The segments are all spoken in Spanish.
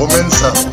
Comenzamos.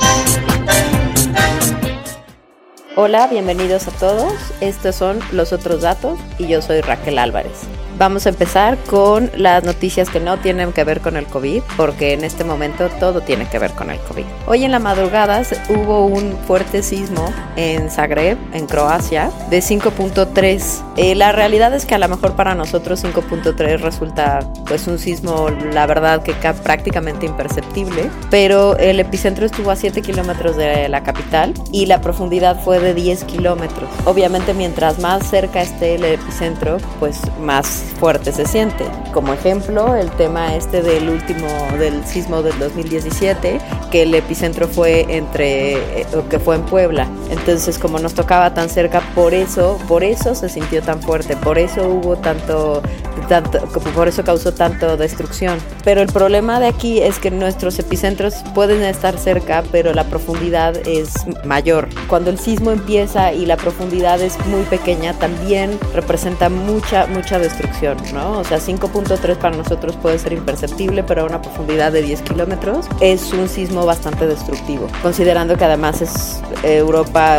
Hola, bienvenidos a todos. Estos son Los Otros Datos y yo soy Raquel Álvarez. Vamos a empezar con las noticias que no tienen que ver con el COVID, porque en este momento todo tiene que ver con el COVID. Hoy en la madrugada hubo un fuerte sismo en Zagreb, en Croacia, de 5.3. Eh, la realidad es que a lo mejor para nosotros 5.3 resulta pues un sismo, la verdad que prácticamente imperceptible, pero el epicentro estuvo a 7 kilómetros de la capital y la profundidad fue de 10 kilómetros. Obviamente mientras más cerca esté el epicentro, pues más fuerte se siente. Como ejemplo, el tema este del último, del sismo del 2017, que el epicentro fue entre, eh, que fue en Puebla. Entonces, como nos tocaba tan cerca, por eso, por eso se sintió tan fuerte, por eso hubo tanto, tanto por eso causó tanto destrucción. Pero el problema de aquí es que nuestros epicentros pueden estar cerca, pero la profundidad es mayor. Cuando el sismo empieza y la profundidad es muy pequeña, también representa mucha, mucha destrucción. ¿no? O sea, 5.3 para nosotros puede ser imperceptible, pero a una profundidad de 10 kilómetros es un sismo bastante destructivo, considerando que además es, Europa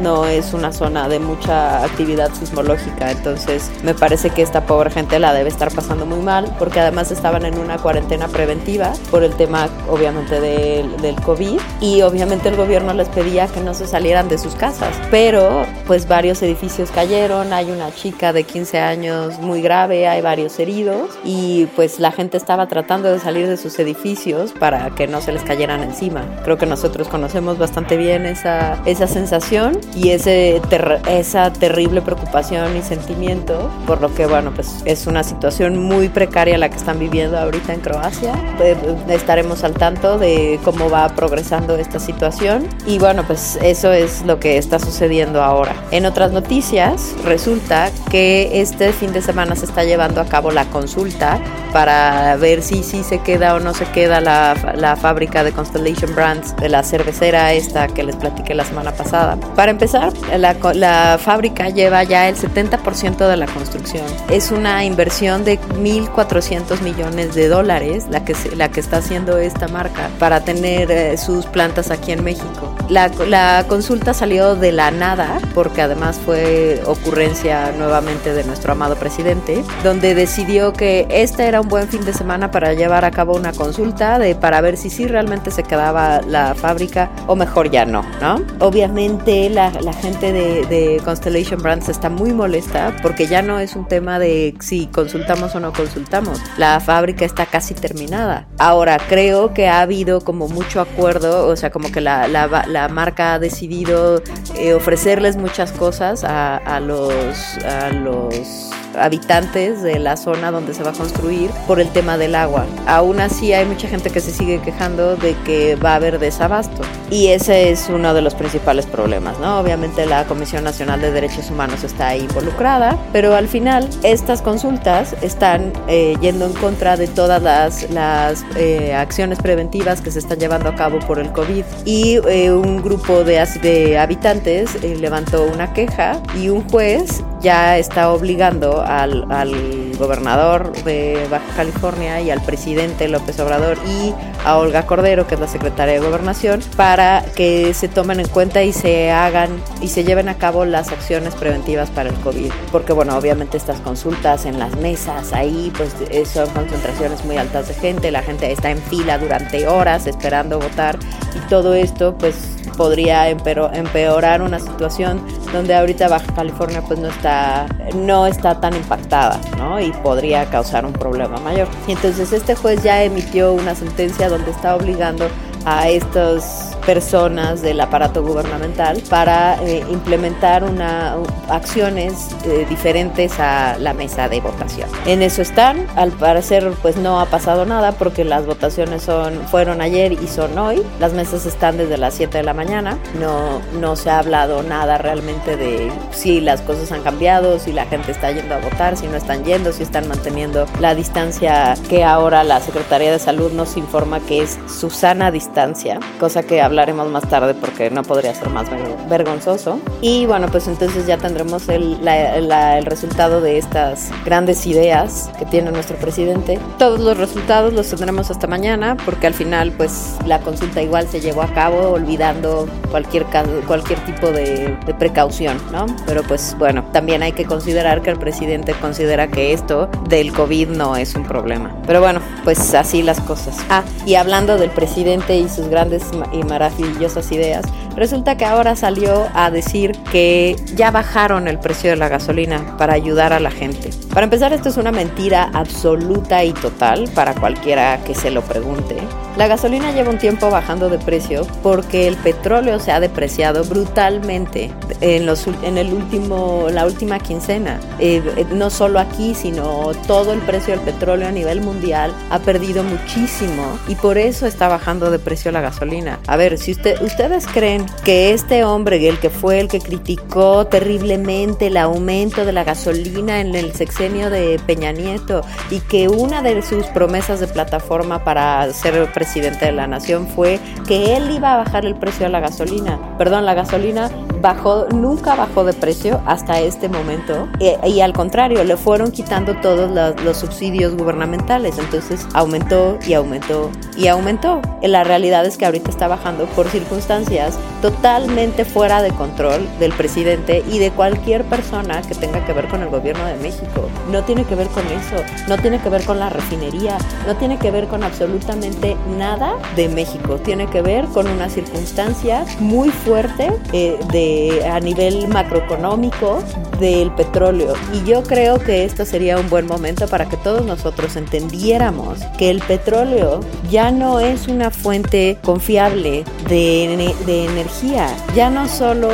no es una zona de mucha actividad sismológica, entonces me parece que esta pobre gente la debe estar pasando muy mal, porque además estaban en una cuarentena preventiva por el tema obviamente del, del COVID y obviamente el gobierno les pedía que no se salieran de sus casas, pero pues varios edificios cayeron, hay una chica de 15 años muy grande hay varios heridos y pues la gente estaba tratando de salir de sus edificios para que no se les cayeran encima. Creo que nosotros conocemos bastante bien esa, esa sensación y ese esa terrible preocupación y sentimiento, por lo que bueno, pues es una situación muy precaria la que están viviendo ahorita en Croacia. Eh, estaremos al tanto de cómo va progresando esta situación y bueno, pues eso es lo que está sucediendo ahora. En otras noticias, resulta que este fin de semana se está llevando a cabo la consulta para ver si, si se queda o no se queda la, la fábrica de Constellation Brands, de la cervecera esta que les platiqué la semana pasada. Para empezar, la, la fábrica lleva ya el 70% de la construcción. Es una inversión de 1.400 millones de dólares la que, la que está haciendo esta marca para tener eh, sus plantas aquí en México. La, la consulta salió de la nada porque además fue ocurrencia nuevamente de nuestro amado presidente, donde decidió que este era un buen fin de semana para llevar a cabo una consulta de para ver si sí realmente se quedaba la fábrica o mejor ya no, ¿no? Obviamente la, la gente de, de, Constellation Brands está muy molesta porque ya no es un tema de si consultamos o no consultamos. La fábrica está casi terminada. Ahora, creo que ha habido como mucho acuerdo, o sea, como que la, la, la marca ha decidido eh, ofrecerles muchas cosas a, a los... A los habitantes de la zona donde se va a construir por el tema del agua. Aún así hay mucha gente que se sigue quejando de que va a haber desabasto y ese es uno de los principales problemas, ¿no? Obviamente la Comisión Nacional de Derechos Humanos está ahí involucrada, pero al final estas consultas están eh, yendo en contra de todas las, las eh, acciones preventivas que se están llevando a cabo por el COVID y eh, un grupo de, de habitantes eh, levantó una queja y un juez ya está obligando al, al, gobernador de Baja California y al presidente López Obrador y a Olga Cordero, que es la secretaria de Gobernación, para que se tomen en cuenta y se hagan y se lleven a cabo las acciones preventivas para el COVID. Porque bueno, obviamente estas consultas en las mesas, ahí pues son concentraciones muy altas de gente, la gente está en fila durante horas esperando votar y todo esto pues podría empeorar una situación donde ahorita Baja California pues no está, no está tan impactada, ¿no? Y podría causar un problema mayor. Y entonces este juez ya emitió una sentencia donde está obligando a estos personas del aparato gubernamental para eh, implementar una, acciones eh, diferentes a la mesa de votación. En eso están, al parecer pues no ha pasado nada porque las votaciones son, fueron ayer y son hoy, las mesas están desde las 7 de la mañana, no, no se ha hablado nada realmente de si las cosas han cambiado, si la gente está yendo a votar, si no están yendo, si están manteniendo la distancia que ahora la Secretaría de Salud nos informa que es su sana distancia, cosa que hablaremos más tarde porque no podría ser más vergonzoso. Y bueno, pues entonces ya tendremos el, el resultado de estas grandes ideas que tiene nuestro presidente. Todos los resultados los tendremos hasta mañana porque al final pues la consulta igual se llevó a cabo olvidando cualquier, cualquier tipo de, de precaución, ¿no? Pero pues bueno, también hay que considerar que el presidente considera que esto del COVID no es un problema. Pero bueno, pues así las cosas. Ah, y hablando del presidente y sus grandes y maravillosas ideas, resulta que ahora salió a decir que ya bajaron el precio de la gasolina para ayudar a la gente. Para empezar, esto es una mentira absoluta y total para cualquiera que se lo pregunte. La gasolina lleva un tiempo bajando de precio porque el petróleo se ha depreciado brutalmente en, los, en el último, la última quincena. Eh, eh, no solo aquí, sino todo el precio del petróleo a nivel mundial ha perdido muchísimo y por eso está bajando de precio la gasolina. A ver, si usted, ustedes creen que este hombre, el que fue el que criticó terriblemente el aumento de la gasolina en el sexenio de Peña Nieto y que una de sus promesas de plataforma para ser presidente de la nación fue que él iba a bajar el precio de la gasolina. Perdón, la gasolina bajó, nunca bajó de precio hasta este momento e, y, al contrario, le fueron quitando todos los, subsidios gubernamentales. Entonces aumentó y aumentó y aumentó. La realidad es que ahorita está bajando por circunstancias totalmente fuera de control del presidente y de cualquier persona que tenga que ver con el gobierno de México. No tiene que ver con eso, no tiene que ver con la refinería, no tiene que ver con absolutamente nada de México. Tiene que ver con una circunstancia muy fuerte eh, de, a nivel macroeconómico del petróleo. Y yo creo que esto sería un buen momento para que todos nosotros entendiéramos que el petróleo ya no es una fuente confiable de, de energía. Ya no solo,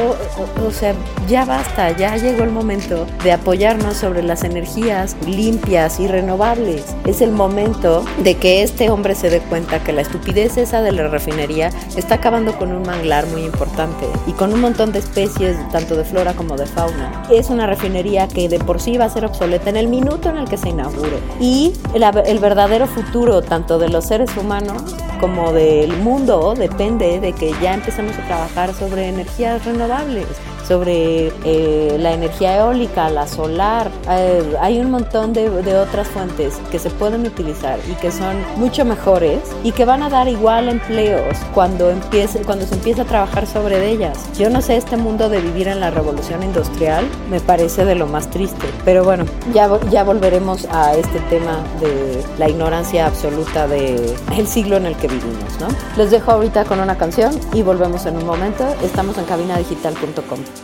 o, sea, ya basta, ya llegó el momento de apoyarnos sobre las energías limpias y renovables. Es el momento de que este hombre se dé cuenta que la estupidez esa de la refinería está acabando con un manglar muy importante y con un montón de especies, tanto de flora como de fauna. Es una refinería que de por sí va a ser obsoleta en el minuto en el que se inaugure. Y el verdadero futuro, tanto de los seres humanos como del mundo, depende de que ya empecemos a trabajar sobre energías renovables sobre eh, la energía eólica, la solar. Eh, hay un montón de, otras fuentes que se pueden utilizar y que son mucho mejores y que van a dar igual empleos cuando, empiece, cuando se empiece a trabajar sobre ellas. Yo no sé, este mundo de vivir en la revolución industrial me parece de lo más triste. Pero bueno, ya, ya volveremos a este tema de la ignorancia absoluta del el siglo en el que vivimos, ¿no? Les dejo ahorita con una canción y volvemos en un momento. Estamos en cabinadigital.com.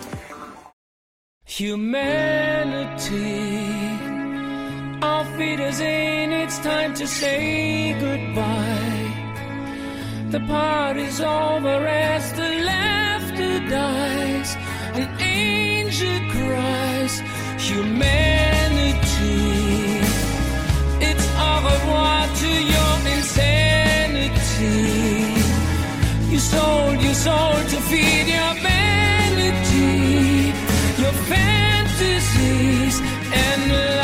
Humanity, our feet in, it's time to say goodbye. The party's over as the laughter dies, an angel cries. Humanity, it's au revoir to your insanity. You sold your soul to feed your vanity and love.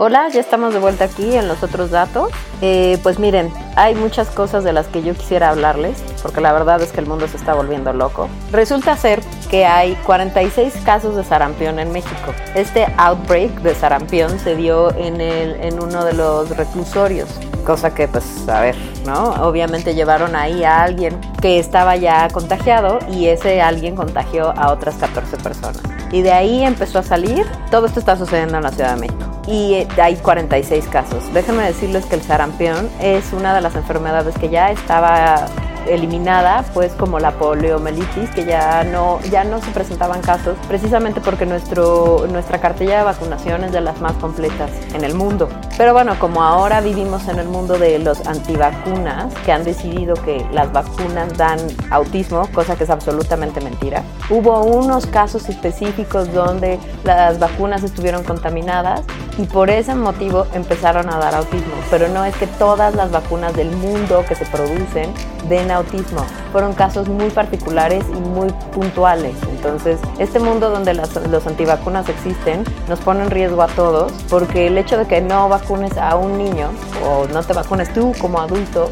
Hola, ya estamos de vuelta aquí en los otros datos. Eh, pues miren, hay muchas cosas de las que yo quisiera hablarles, porque la verdad es que el mundo se está volviendo loco. Resulta ser que hay 46 casos de sarampión en México. Este outbreak de sarampión se dio en, el, en uno de los reclusorios, cosa que pues a ver, ¿no? Obviamente llevaron ahí a alguien que estaba ya contagiado y ese alguien contagió a otras 14 personas. Y de ahí empezó a salir, todo esto está sucediendo en la Ciudad de México y eh, hay 46 casos. Déjenme decirles que el sarampión es una de las enfermedades que ya estaba eliminada, pues como la poliomielitis, que ya no, ya no se presentaban casos, precisamente porque nuestro, nuestra cartilla de vacunación es de las más completas en el mundo. Pero bueno, como ahora vivimos en el mundo de los antivacunas, que han decidido que las vacunas dan autismo, cosa que es absolutamente mentira, hubo unos casos específicos donde las vacunas estuvieron contaminadas y por ese motivo empezaron a dar autismo. Pero no es que todas las vacunas del mundo que se producen den autismo. Fueron casos muy particulares y muy puntuales. Entonces, este mundo donde las, los antivacunas existen nos pone en riesgo a todos porque el hecho de que no vacunes a un niño o no te vacunes tú como adulto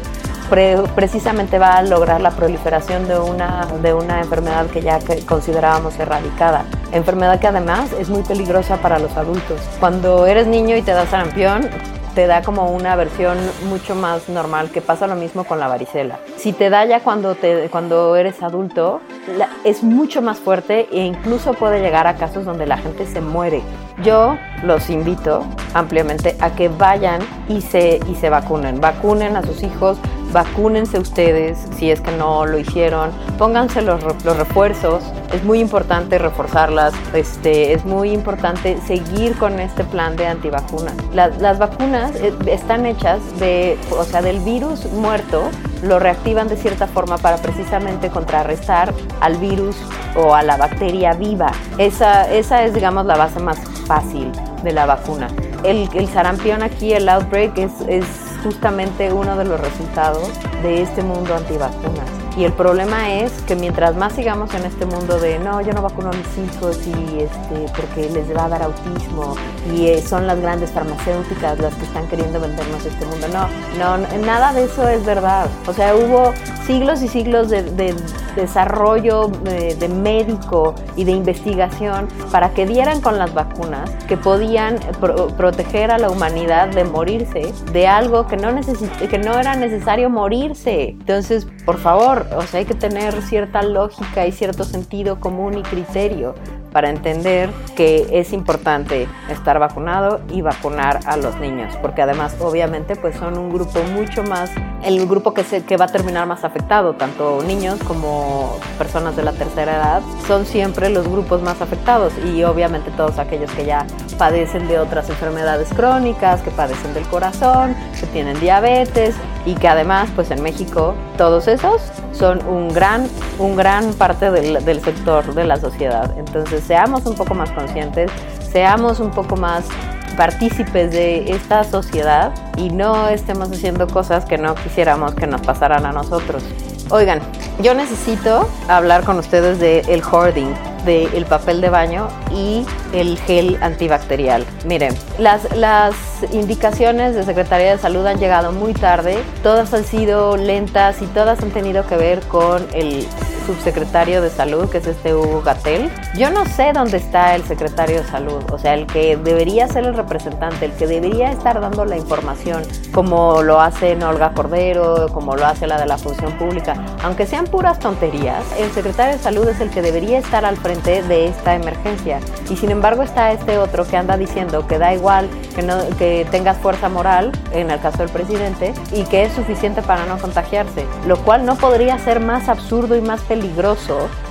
pre- precisamente va a lograr la proliferación de una, de una enfermedad que ya considerábamos erradicada. Enfermedad que además es muy peligrosa para los adultos. Cuando eres niño y te da sarampión, te da como una versión mucho más normal, que pasa lo mismo con la varicela. Si te da ya cuando, te, cuando eres adulto, es mucho más fuerte e incluso puede llegar a casos donde la gente se muere. Yo los invito ampliamente a que vayan y se, y se vacunen. Vacunen a sus hijos, vacúnense ustedes si es que no lo hicieron, pónganse los, los refuerzos, es muy importante reforzarlas, este, es muy importante seguir con este plan de antivacunas. Las, las vacunas eh, están hechas de, o sea, del virus muerto, lo reactivan de cierta forma para precisamente contrarrestar al virus o a la bacteria viva. Esa, esa es, digamos, la base más fácil de la vacuna. El, el sarampión aquí, el outbreak, es justamente uno de los resultados de este mundo antivacunas. Y el problema es que mientras más sigamos en este mundo de no, yo no vacuno a mis hijos y este, porque les va a dar autismo y eh, son las grandes farmacéuticas las que están queriendo vendernos este mundo. No, no, nada de eso es verdad. O sea, hubo siglos y siglos de, de desarrollo de, médico y de investigación para que dieran con las vacunas que podían pro- proteger a la humanidad de morirse de algo que no, que no era necesario morirse. Entonces, por favor, o sea, hay que tener cierta lógica y cierto sentido común y criterio para entender que es importante estar vacunado y vacunar a los niños, porque además obviamente pues son un grupo mucho más, el grupo que, se, que va a terminar más afectado, tanto niños como personas de la tercera edad, son siempre los grupos más afectados y obviamente todos aquellos que ya padecen de otras enfermedades crónicas, que padecen del corazón, que tienen diabetes y que además pues en México todos esos son un gran, un gran parte del, del sector de la sociedad. Entonces seamos un poco más conscientes, seamos un poco más partícipes de esta sociedad y no estemos haciendo cosas que no quisiéramos que nos pasaran a nosotros. Oigan, yo necesito hablar con ustedes de el hoarding, del el papel de baño y el gel antibacterial. Miren, las, las indicaciones de Secretaría de Salud han llegado muy tarde, todas han sido lentas y todas han tenido que ver con el subsecretario de salud, que es este Hugo Gatel. Yo no sé dónde está el secretario de salud, o sea, el que debería ser el representante, el que debería estar dando la información, como lo hace Olga Cordero, como lo hace la de la función pública. Aunque sean puras tonterías, el secretario de salud es el que debería estar al frente de esta emergencia. Y sin embargo está este otro que anda diciendo que da igual que, no, que tengas fuerza moral, en el caso del presidente, y que es suficiente para no contagiarse. Lo cual no podría ser más absurdo y más peligroso,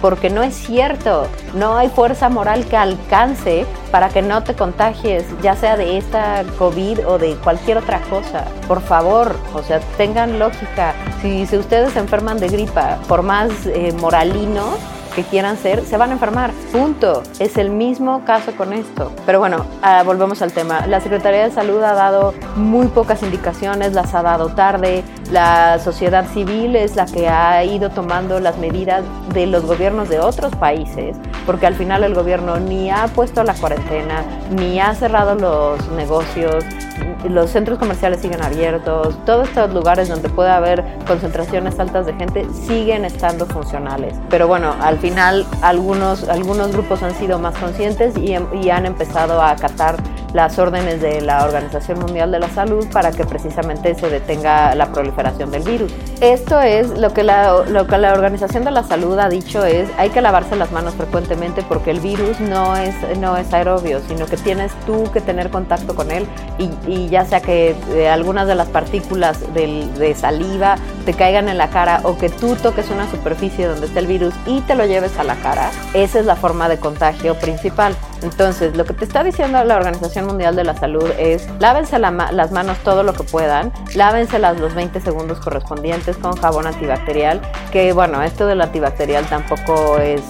porque no es cierto. No hay fuerza moral que alcance para que no te contagies, ya sea de esta COVID o de cualquier otra cosa. Por favor, o sea, tengan lógica. Si, si ustedes se enferman de gripa, por más eh, moralinos que quieran ser, se van a enfermar. Punto. Es el mismo caso con esto. Pero bueno, ah, volvemos al tema. La Secretaría de Salud ha dado muy pocas indicaciones, las ha dado tarde. La sociedad civil es la que ha ido tomando las medidas de los gobiernos de otros países, porque al final el gobierno ni ha puesto la cuarentena, ni ha cerrado los negocios, los centros comerciales siguen abiertos, todos estos lugares donde puede haber concentraciones altas de gente siguen estando funcionales. Pero bueno, al final algunos, algunos grupos han sido más conscientes y, y han empezado a acatar las órdenes de la Organización Mundial de la Salud para que precisamente se detenga la proliferación del virus. Esto es lo que la, lo que la Organización de la Salud ha dicho es hay que lavarse las manos frecuentemente porque el virus no es, no es aerobio, sino que tienes tú que tener contacto con él y, y ya sea que eh, algunas de las partículas del- de saliva te caigan en la cara o que tú toques una superficie donde está el virus y te lo lleves a la cara, esa es la forma de contagio principal. Entonces, lo que te está diciendo la Organización Mundial de la Salud es lávense las manos todo lo que puedan, lávenselas los 20 segundos correspondientes con jabón antibacterial, que bueno, esto del antibacterial tampoco es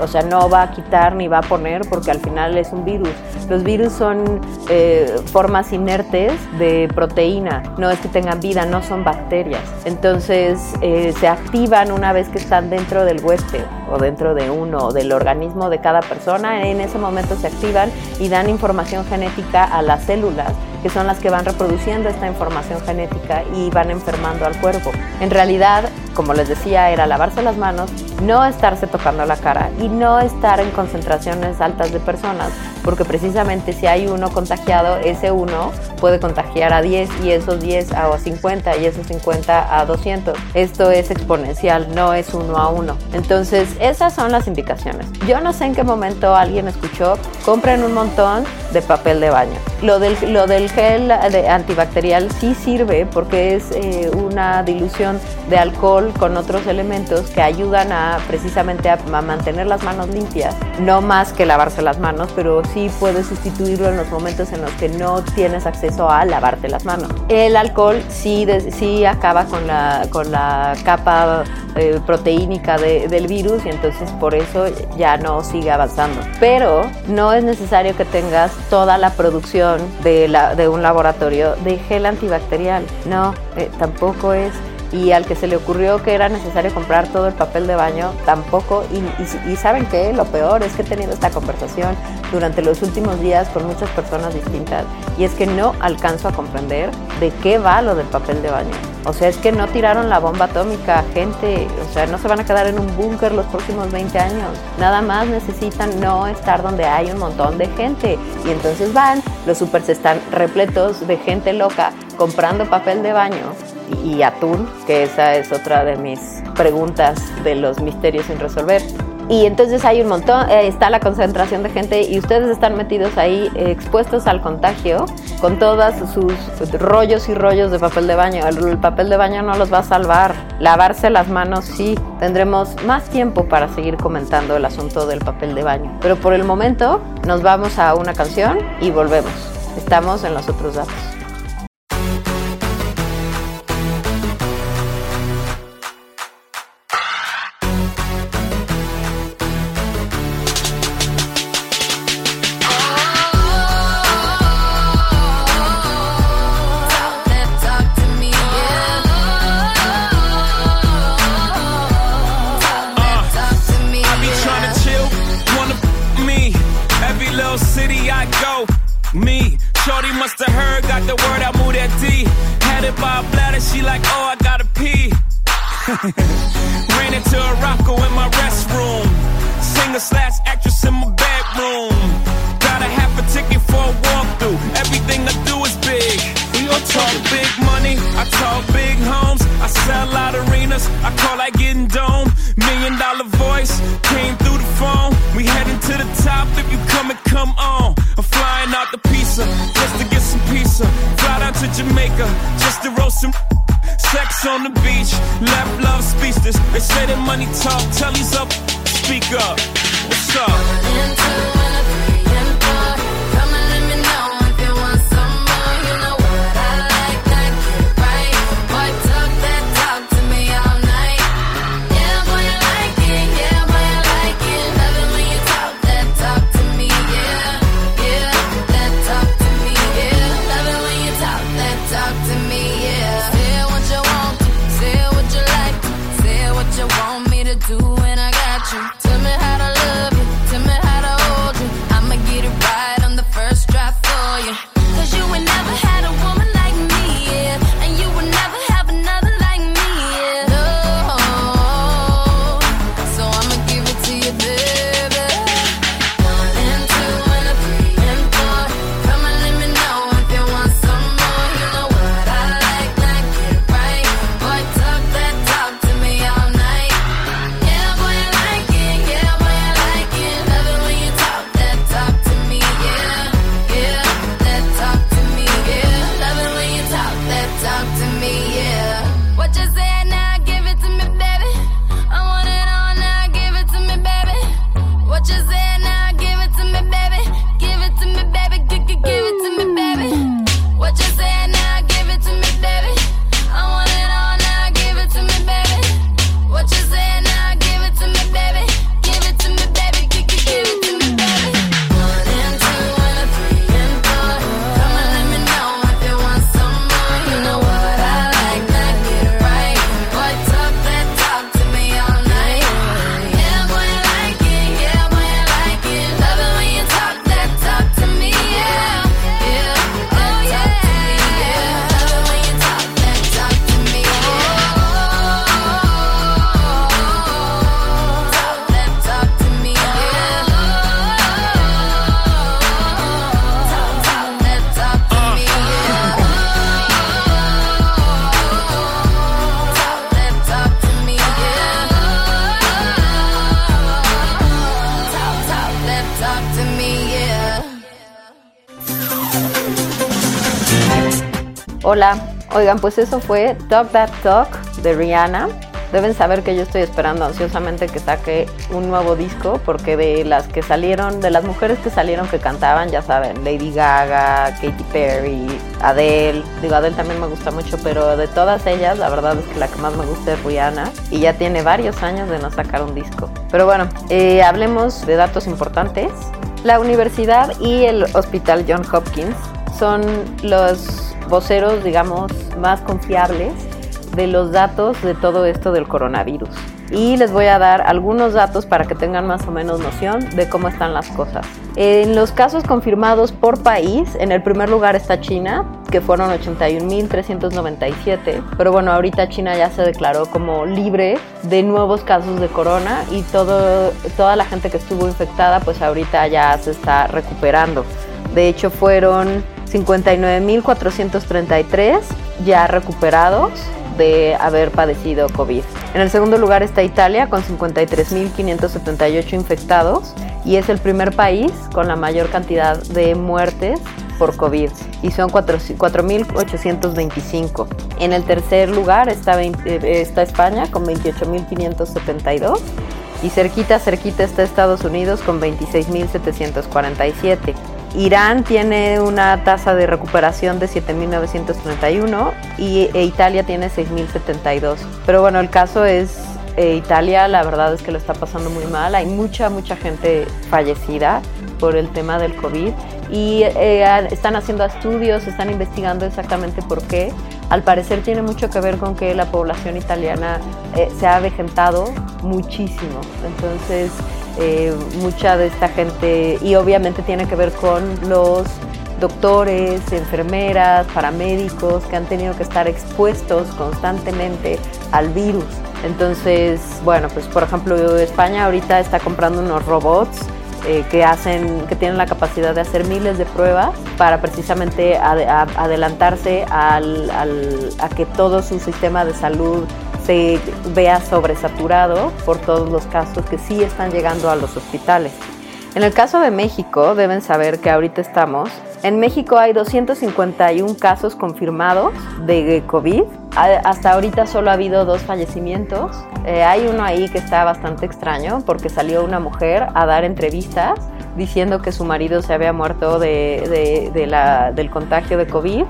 o sea, no va a quitar ni va a poner porque al final es un virus. Los virus son eh, formas inertes de proteína, no es que tengan vida, no son bacterias. Entonces eh, se activan una vez que están dentro del huésped o dentro de uno o del organismo de cada persona. En ese momento se activan y dan información genética a las células que son las que van reproduciendo esta información genética y van enfermando al cuerpo. En realidad, como les decía, era lavarse las manos, no estarse tocando la cara y no estar en concentraciones altas de personas, porque precisamente si hay uno contagiado, ese uno puede contagiar a 10 y esos 10 a 50 y esos 50 a 200. Esto es exponencial, no es uno a uno. Entonces, esas son las indicaciones. Yo no sé en qué momento alguien escuchó, compren un montón de papel de baño. Lo del, lo del gel de antibacterial sí sirve porque es eh, una dilución de alcohol con otros elementos que ayudan a precisamente a, mantener las manos limpias. No más que lavarse las manos, pero sí puedes sustituirlo en los momentos en los que no tienes acceso a lavarte las manos. El alcohol sí, sí acaba con la, con la capa eh, proteínica de- del virus y entonces por eso ya no sigue avanzando. Pero no es necesario que tengas toda la producción de, la- de un laboratorio de gel antibacterial. No, eh, tampoco es. Y al que se le ocurrió que era necesario comprar todo el papel de baño, tampoco. Y, y- saben qué, lo peor es que he tenido esta conversación durante los últimos días con muchas personas distintas. Y es que no alcanzo a comprender de qué va lo del papel de baño. O sea, es que no tiraron la bomba atómica, gente. O sea, no se van a quedar en un búnker los próximos 20 años. Nada más necesitan no estar donde hay un montón de gente. Y entonces van, los supers están repletos de gente loca comprando papel de baño y, atún, que esa es otra de mis preguntas de los misterios sin resolver. Y entonces hay un montón, eh, está la concentración de gente y ustedes están metidos ahí expuestos al contagio con todos sus rollos y rollos de papel de baño. El, el papel de baño no los va a salvar. Lavarse las manos sí. Tendremos más tiempo para seguir comentando el asunto del papel de baño. Pero por el momento nos vamos a una canción y volvemos. Estamos en los otros datos. Come on. I'm flying out the pizza just to get some pizza. Fly down to Jamaica just to roast some. Sex on the beach, left love speechless. They say that money talk, tell he's up, speak up. What's up? Talk to me. Oigan, pues eso fue Talk That Talk de Rihanna. Deben saber que yo estoy esperando ansiosamente que saque un nuevo disco porque de las que salieron, de las mujeres que salieron que cantaban, ya saben, Lady Gaga, Katy Perry, Adele, digo Adele también me gusta mucho, pero de todas ellas la verdad es que la que más me gusta es Rihanna y ya tiene varios años de no sacar un disco. Pero bueno, eh, hablemos de datos importantes. La universidad y el hospital John Hopkins son los voceros, digamos, más confiables de los datos de todo esto del coronavirus. Y les voy a dar algunos datos para que tengan más o menos noción de cómo están las cosas. En los casos confirmados por país, en el primer lugar está China, que fueron 81.397. Pero bueno, ahorita China ya se declaró como libre de nuevos casos de corona y todo, toda la gente que estuvo infectada, pues ahorita ya se está recuperando. De hecho, fueron 59.433 ya recuperados de haber padecido COVID. En el segundo lugar está Italia con 53.578 infectados y es el primer país con la mayor cantidad de muertes por COVID y son 4.825. En el tercer lugar está, 20 está España con 28.572 y cerquita, cerquita está Estados Unidos con 26.747. Irán tiene una tasa de recuperación de 7.931 y e Italia tiene 6.072. Pero bueno, el caso es eh, Italia, la verdad es que lo está pasando muy mal. Hay mucha, mucha gente fallecida por el tema del COVID y eh, están haciendo estudios, están investigando exactamente por qué. Al parecer tiene mucho que ver con que la población italiana eh, se ha avejentado muchísimo. Entonces, eh, mucha de esta gente, y obviamente tiene que ver con los doctores, enfermeras, paramédicos que han tenido que estar expuestos constantemente al virus. Entonces, bueno, pues por ejemplo, España ahorita está comprando unos robots eh, que hacen, que tienen la capacidad de hacer miles de pruebas para precisamente adelantarse al- a que todo su sistema de salud se vea sobresaturado por todos los casos que sí están llegando a los hospitales. En el caso de México, deben saber que ahorita estamos. En México hay 251 casos confirmados de COVID. Hasta ahorita solo ha habido dos fallecimientos. Eh, hay uno ahí que está bastante extraño porque salió una mujer a dar entrevistas diciendo que su marido se había muerto de, del contagio de COVID,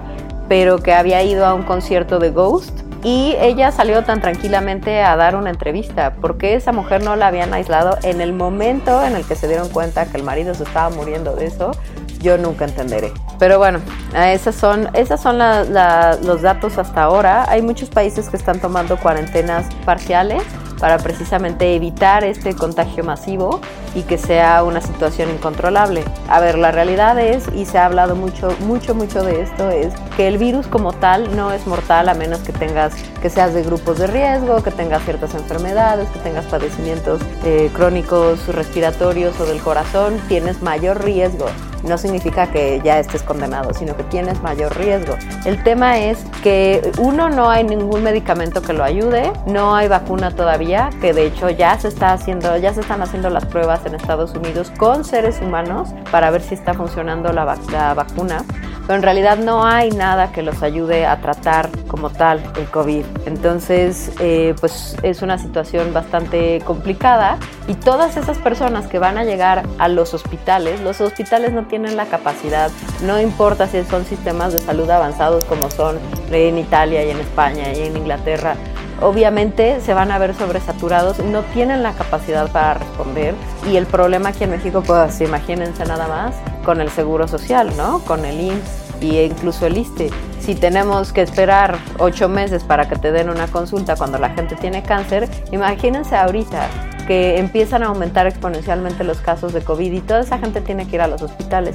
pero que había ido a un concierto de Ghost y ella salió tan tranquilamente a dar una entrevista. porque esa mujer no la habían aislado en el momento en el que se dieron cuenta que el marido se estaba muriendo de eso? Yo nunca entenderé. Pero bueno, esas son, esas son los datos hasta ahora. Hay muchos países que están tomando cuarentenas parciales para precisamente evitar este contagio masivo y que sea una situación incontrolable. A ver, la realidad es, y se ha hablado mucho, mucho, mucho de esto, es que el virus como tal no es mortal a menos que tengas, que seas de grupos de riesgo, que tengas ciertas enfermedades, que tengas padecimientos eh, crónicos respiratorios o del corazón, tienes mayor riesgo no significa que ya estés condenado, sino que tienes mayor riesgo. El tema es que uno no hay ningún medicamento que lo ayude, no hay vacuna todavía, que de hecho ya se está haciendo, ya se están haciendo las pruebas en Estados Unidos con seres humanos para ver si está funcionando la, vac- la vacuna. Pero en realidad no hay nada que los ayude a tratar como tal el COVID. Entonces, eh, pues es una situación bastante complicada y todas esas personas que van a llegar a los hospitales, los hospitales no tienen la capacidad, no importa si son sistemas de salud avanzados como son en Italia y en España y en Inglaterra, obviamente se van a ver sobresaturados, no tienen la capacidad para responder y el problema aquí en México, pues imagínense nada más con el Seguro Social, ¿no? Con el IMSS e incluso el ISTE. Si tenemos que esperar ocho meses para que te den una consulta cuando la gente tiene cáncer, imagínense ahorita que empiezan a aumentar exponencialmente los casos de COVID y toda esa gente tiene que ir a los hospitales.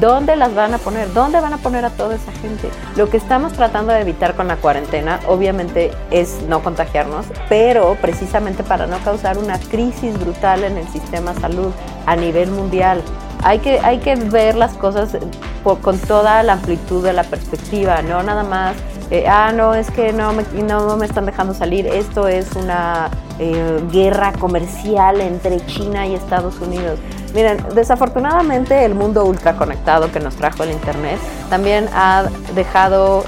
¿Dónde las van a poner? ¿Dónde van a poner a toda esa gente? Lo que estamos tratando de evitar con la cuarentena, obviamente, es no contagiarnos, pero precisamente para no causar una crisis brutal en el sistema salud a nivel mundial. Hay que, hay que ver las cosas por- con toda la amplitud de la perspectiva, no nada más, eh, ah, no, es que no me, no me están dejando salir, esto es una eh, guerra comercial entre China y Estados Unidos. Miren, desafortunadamente el mundo ultraconectado que nos trajo el Internet también ha dejado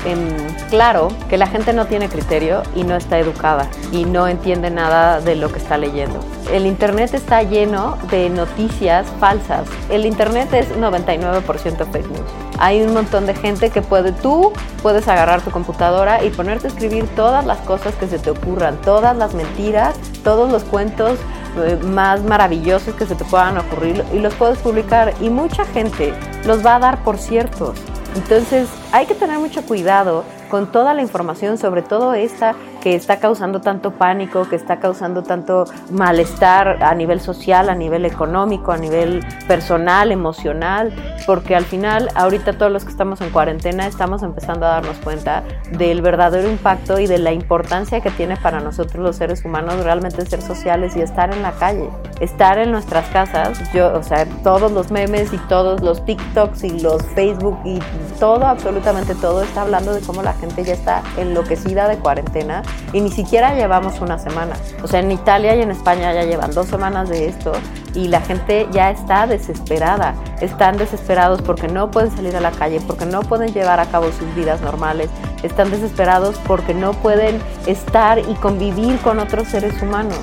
claro que la gente no tiene criterio y no está educada y no entiende nada de lo que está leyendo. El Internet está lleno de noticias falsas. El Internet es 99% fake news. Hay un montón de gente que puede, tú puedes agarrar tu computadora y ponerte a escribir todas las cosas que se te ocurran, todas las mentiras, todos los cuentos eh, más maravillosos que se te puedan ocurrir y los puedes publicar y mucha gente los va a dar por ciertos. Entonces hay que tener mucho cuidado con toda la información, sobre todo esta que está causando tanto pánico, que está causando tanto malestar a nivel social, a nivel económico, a nivel personal, emocional, porque al final ahorita todos los que estamos en cuarentena estamos empezando a darnos cuenta del verdadero impacto y de la importancia que tiene para nosotros los seres humanos realmente ser sociales y estar en la calle, estar en nuestras casas. Yo, o sea, todos los memes y todos los TikToks y los Facebook y todo, absolutamente todo está hablando de cómo la gente ya está enloquecida de cuarentena y ni siquiera llevamos una semana. O sea, en Italia y en España ya llevan dos semanas de esto y la gente ya está desesperada. Están desesperados porque no pueden salir a la calle, porque no pueden llevar a cabo sus vidas normales. Están desesperados porque no pueden estar y convivir con otros seres humanos.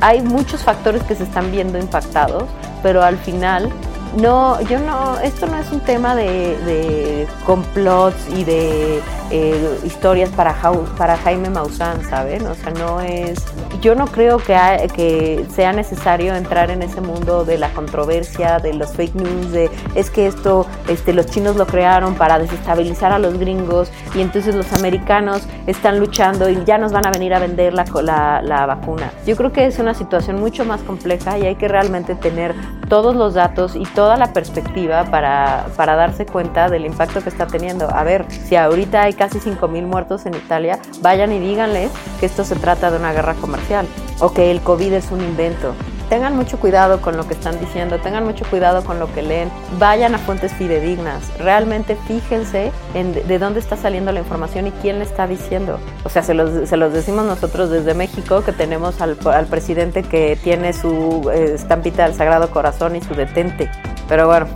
Hay muchos factores que se están viendo impactados, pero al final no, yo no, esto no es un tema de, de complots y de eh, historias para, para Jaime Maussan, ¿saben? O sea, no es, yo no creo que, que sea necesario entrar en ese mundo de la controversia, de los fake news, de es que esto, este, los chinos lo crearon para desestabilizar a los gringos y entonces los americanos están luchando y ya nos van a venir a vender la, la, la vacuna. Yo creo que es una situación mucho más compleja y hay que realmente tener todos los datos y toda la perspectiva para, para darse cuenta del impacto que está teniendo. A ver, si ahorita hay casi 5.000 muertos en Italia, vayan y díganles que esto se trata de una guerra comercial o que el COVID es un invento. Tengan mucho cuidado con lo que están diciendo, tengan mucho cuidado con lo que leen, vayan a fuentes fidedignas, realmente fíjense en de, de dónde está saliendo la información y quién le está diciendo. O sea, se los, se los decimos nosotros desde México, que tenemos al, al presidente que tiene su eh, estampita del Sagrado Corazón y su detente. Pero bueno,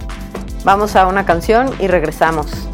vamos a una canción y regresamos.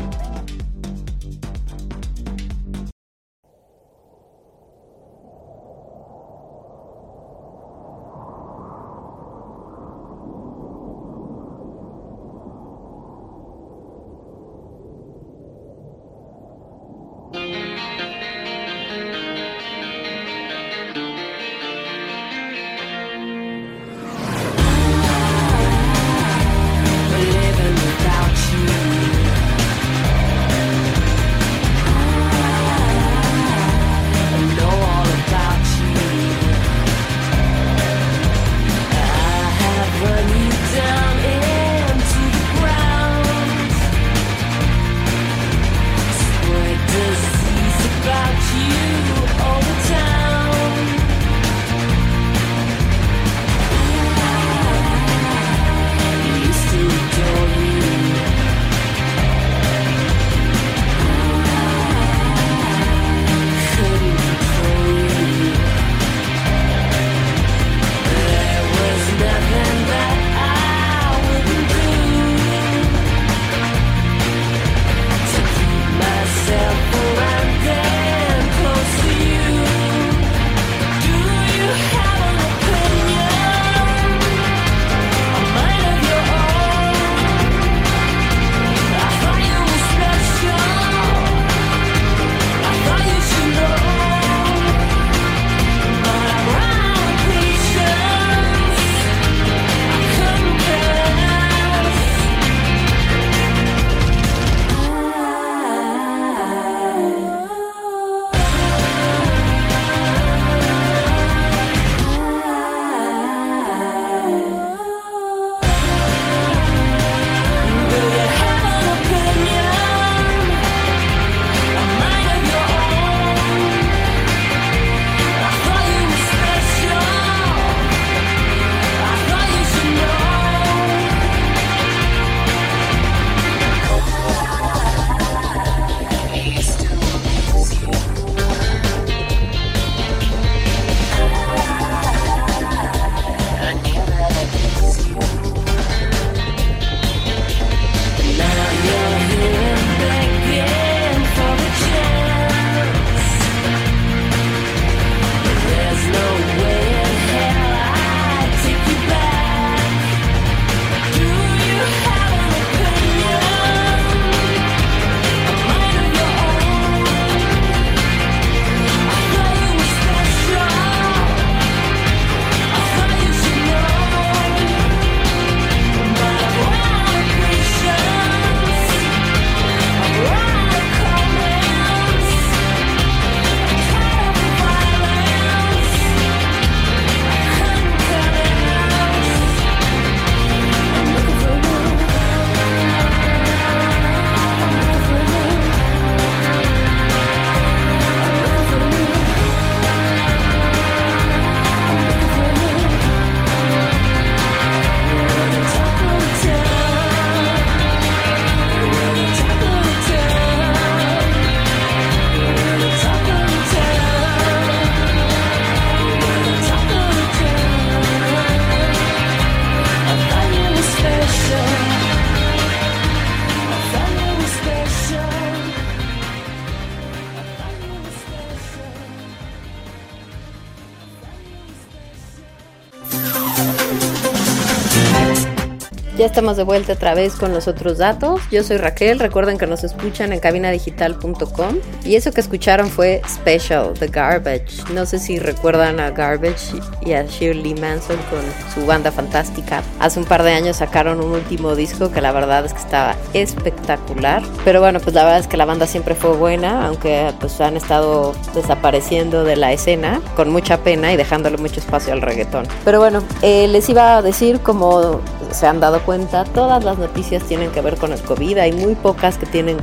Estamos de vuelta otra vez con los otros datos. Yo soy Raquel. Recuerden que nos escuchan en cabinadigital.com. Y eso que escucharon fue Special, The Garbage. No sé si recuerdan a Garbage y a Shirley Manson con su banda fantástica. Hace un par de años sacaron un último disco que la verdad es que estaba espectacular. Pero bueno, pues la verdad es que la banda siempre fue buena, aunque pues han estado desapareciendo de la escena con mucha pena y dejándole mucho espacio al reggaetón. Pero bueno, eh, les iba a decir como se han dado cuenta, todas las noticias tienen que ver con el COVID, hay muy pocas que tienen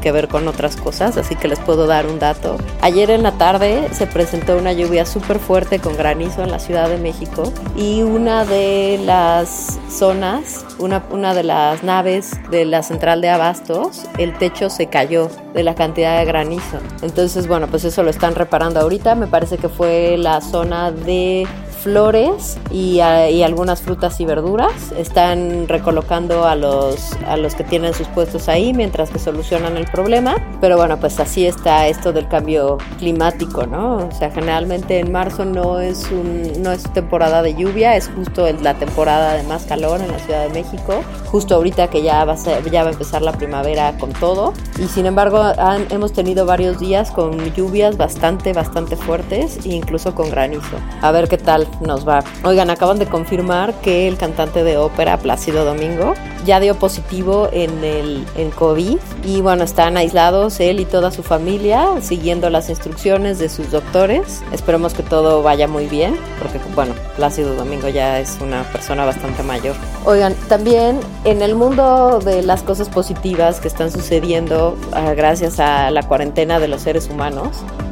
que ver con otras cosas, así que les puedo dar un dato. Ayer en la tarde se presentó una lluvia súper fuerte con granizo en la Ciudad de México y una de las zonas, una, una de las naves de la central de abastos, el techo se cayó de la cantidad de granizo. Entonces, bueno, pues eso lo están reparando ahorita, me parece que fue la zona de flores y, a- y algunas frutas y verduras. Están recolocando a los, a los que tienen sus puestos ahí mientras que solucionan el problema. Pero bueno, pues así está esto del cambio climático, ¿no? O sea, generalmente en marzo no es, un, no es temporada de lluvia, es justo la temporada de más calor en la Ciudad de México. Justo ahorita que ya va a, ser- ya va a empezar la primavera con todo. Y sin embargo, han- hemos tenido varios días con lluvias bastante, bastante fuertes e incluso con granizo. A ver qué tal nos va. Oigan, acaban de confirmar que el cantante de ópera Plácido Domingo ya dio positivo en el en COVID y bueno, están aislados él y toda su familia siguiendo las instrucciones de sus doctores. Esperemos que todo vaya muy bien porque bueno, Plácido Domingo ya es una persona bastante mayor. Oigan, también en el mundo de las cosas positivas que están sucediendo ah, gracias a la cuarentena de los seres humanos,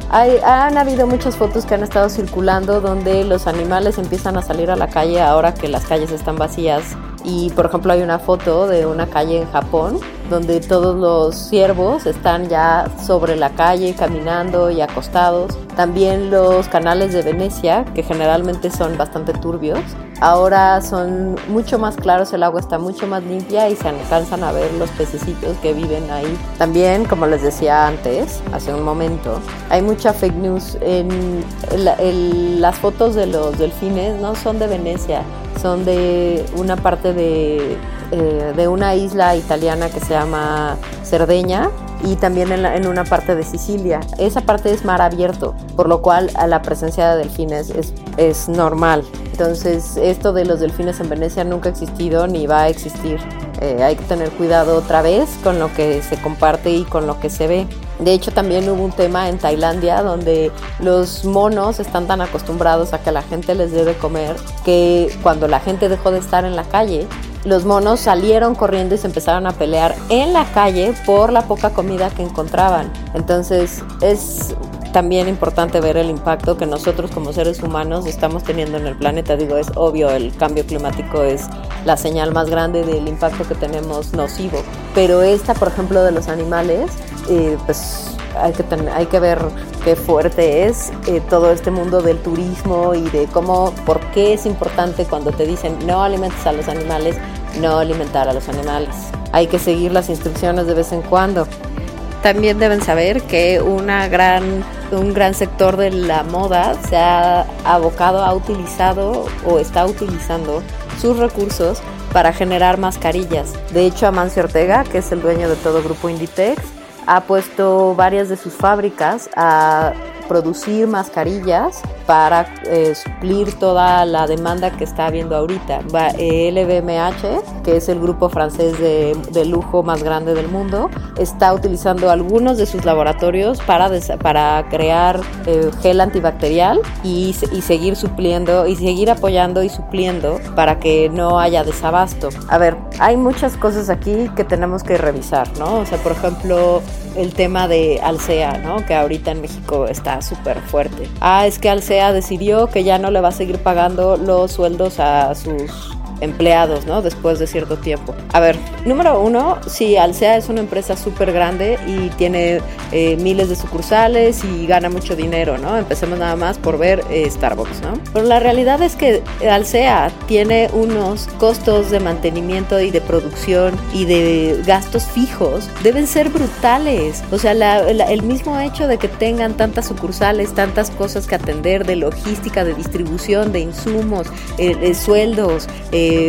hay- han habido muchas fotos que han estado circulando donde los animales empiezan a salir a la calle ahora que las calles están vacías. Y por ejemplo hay una foto de una calle en Japón donde todos los ciervos están ya sobre la calle caminando y acostados. También los canales de Venecia, que generalmente son bastante turbios, ahora son mucho más claros, el agua está mucho más limpia y se alcanzan a ver los pececitos que viven ahí. También, como les decía antes, hace un momento, hay mucha fake news en las fotos de los delfines, no son de Venecia, son de una parte de, eh, de una isla italiana que se llama Cerdeña y también en, una parte de Sicilia. Esa parte es mar abierto, por lo cual a la presencia de delfines es, es normal. Entonces, esto de los delfines en Venecia nunca ha existido ni va a existir. Eh, hay que tener cuidado otra vez con lo que se comparte y con lo que se ve. De hecho, también hubo un tema en Tailandia donde los monos están tan acostumbrados a que la gente les dé de comer que cuando la gente dejó de estar en la calle, los monos salieron corriendo y se empezaron a pelear en la calle por la poca comida que encontraban. Entonces es también importante ver el impacto que nosotros como seres humanos estamos teniendo en el planeta. Digo, es obvio, el cambio climático es la señal más grande del impacto que tenemos nocivo. Pero esta, por ejemplo, de los animales, eh, pues hay que, hay que ver qué fuerte es eh, todo este mundo del turismo y de cómo, por qué es importante cuando te dicen no alimentes a los animales, no alimentar a los animales. Hay que seguir las instrucciones de vez en cuando. También deben saber que una gran, un gran sector de la moda se ha abocado, ha utilizado o está utilizando sus recursos para generar mascarillas. De hecho, Amancio Ortega, que es el dueño de todo Grupo Inditex, ha puesto varias de sus fábricas a producir mascarillas para eh, suplir toda la demanda que está habiendo ahorita. Va, eh, LVMH, que es el grupo francés de, de lujo más grande del mundo, está utilizando algunos de sus laboratorios para, para crear eh, gel antibacterial y, y seguir supliendo y seguir apoyando y supliendo para que no haya desabasto. A ver, hay muchas cosas aquí que tenemos que revisar, ¿no? O sea, por ejemplo, el tema de Alsea, ¿no? Que ahorita en México está súper fuerte. Ah, es que Alsea decidió que ya no le va a seguir pagando los sueldos a sus empleados, ¿no? Después de cierto tiempo. A ver, número uno, sí, Alsea es una empresa súper grande y tiene eh, miles de sucursales y gana mucho dinero, ¿no? Empecemos nada más por ver eh, Starbucks, ¿no? Pero la realidad es que Alsea tiene unos costos de mantenimiento y de producción y de gastos fijos, deben ser brutales. O sea, la- la- el mismo hecho de que tengan tantas sucursales, tantas cosas que atender de logística, de distribución, de insumos, eh, eh, sueldos,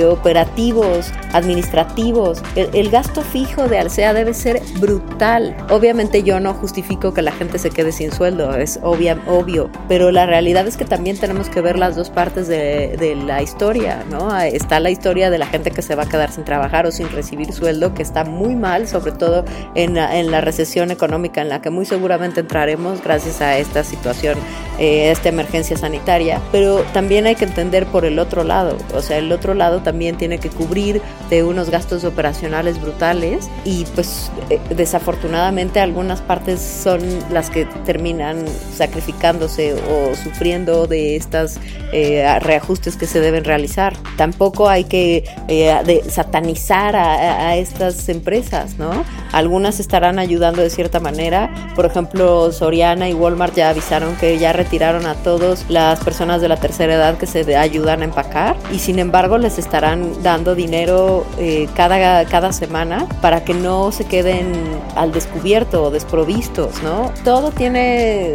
operativos, administrativos, el, gasto fijo de Alsea debe ser brutal. Obviamente yo no justifico que la gente se quede sin sueldo, es obvio, pero la realidad es que también tenemos que ver las dos partes de, la historia, ¿no? Está la historia de la gente que se va a quedar sin trabajar o sin recibir sueldo, que está muy mal, sobre todo en la, en la recesión económica en la que muy seguramente entraremos gracias a esta situación, eh, esta emergencia sanitaria, pero también hay que entender por el otro lado, o sea, el otro lado también tiene que cubrir de unos gastos operacionales brutales y pues eh, desafortunadamente algunas partes son las que terminan sacrificándose o sufriendo de estas eh, reajustes que se deben realizar. Tampoco hay que eh, de satanizar a, a- estas empresas, ¿no? Algunas estarán ayudando de cierta manera. Por ejemplo, Soriana y Walmart ya avisaron que ya retiraron a todas las personas de la tercera edad que se ayudan a empacar y sin embargo les estarán dando dinero eh, cada, cada semana para que no se queden al descubierto o desprovistos, ¿no? Todo tiene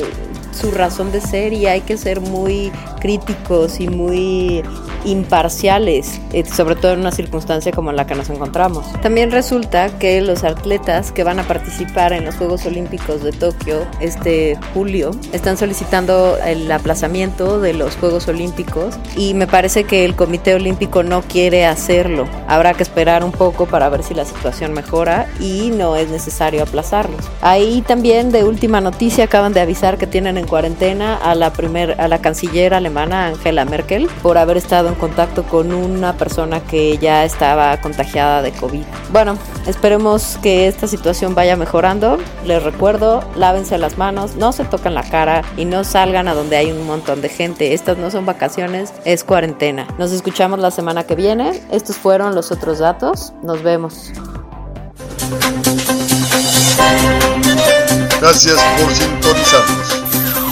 su razón de ser y hay que ser muy críticos y muy imparciales, eh, sobre todo en una circunstancia como la que nos encontramos. También resulta que los atletas que van a participar en los Juegos Olímpicos de Tokio este julio están solicitando el aplazamiento de los Juegos Olímpicos y me parece que el Comité Olímpico no quiere hacerlo. Habrá que esperar un poco para ver si la situación mejora y no es necesario aplazarlos. Ahí también de última noticia acaban de avisar que tienen en cuarentena a la primer, a la canciller alemana Angela Merkel por haber estado en contacto con una persona que ya estaba contagiada de COVID. Bueno, esperemos que esta situación vaya mejorando. Les recuerdo, lávense las manos, no se tocan la cara y no salgan a donde hay un montón de gente. Estas no son vacaciones, es cuarentena. Nos escuchamos la semana que viene. Estos fueron los otros datos. Nos vemos. Gracias por sintonizarnos.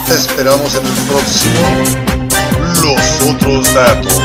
Te esperamos en el próximo los outros dados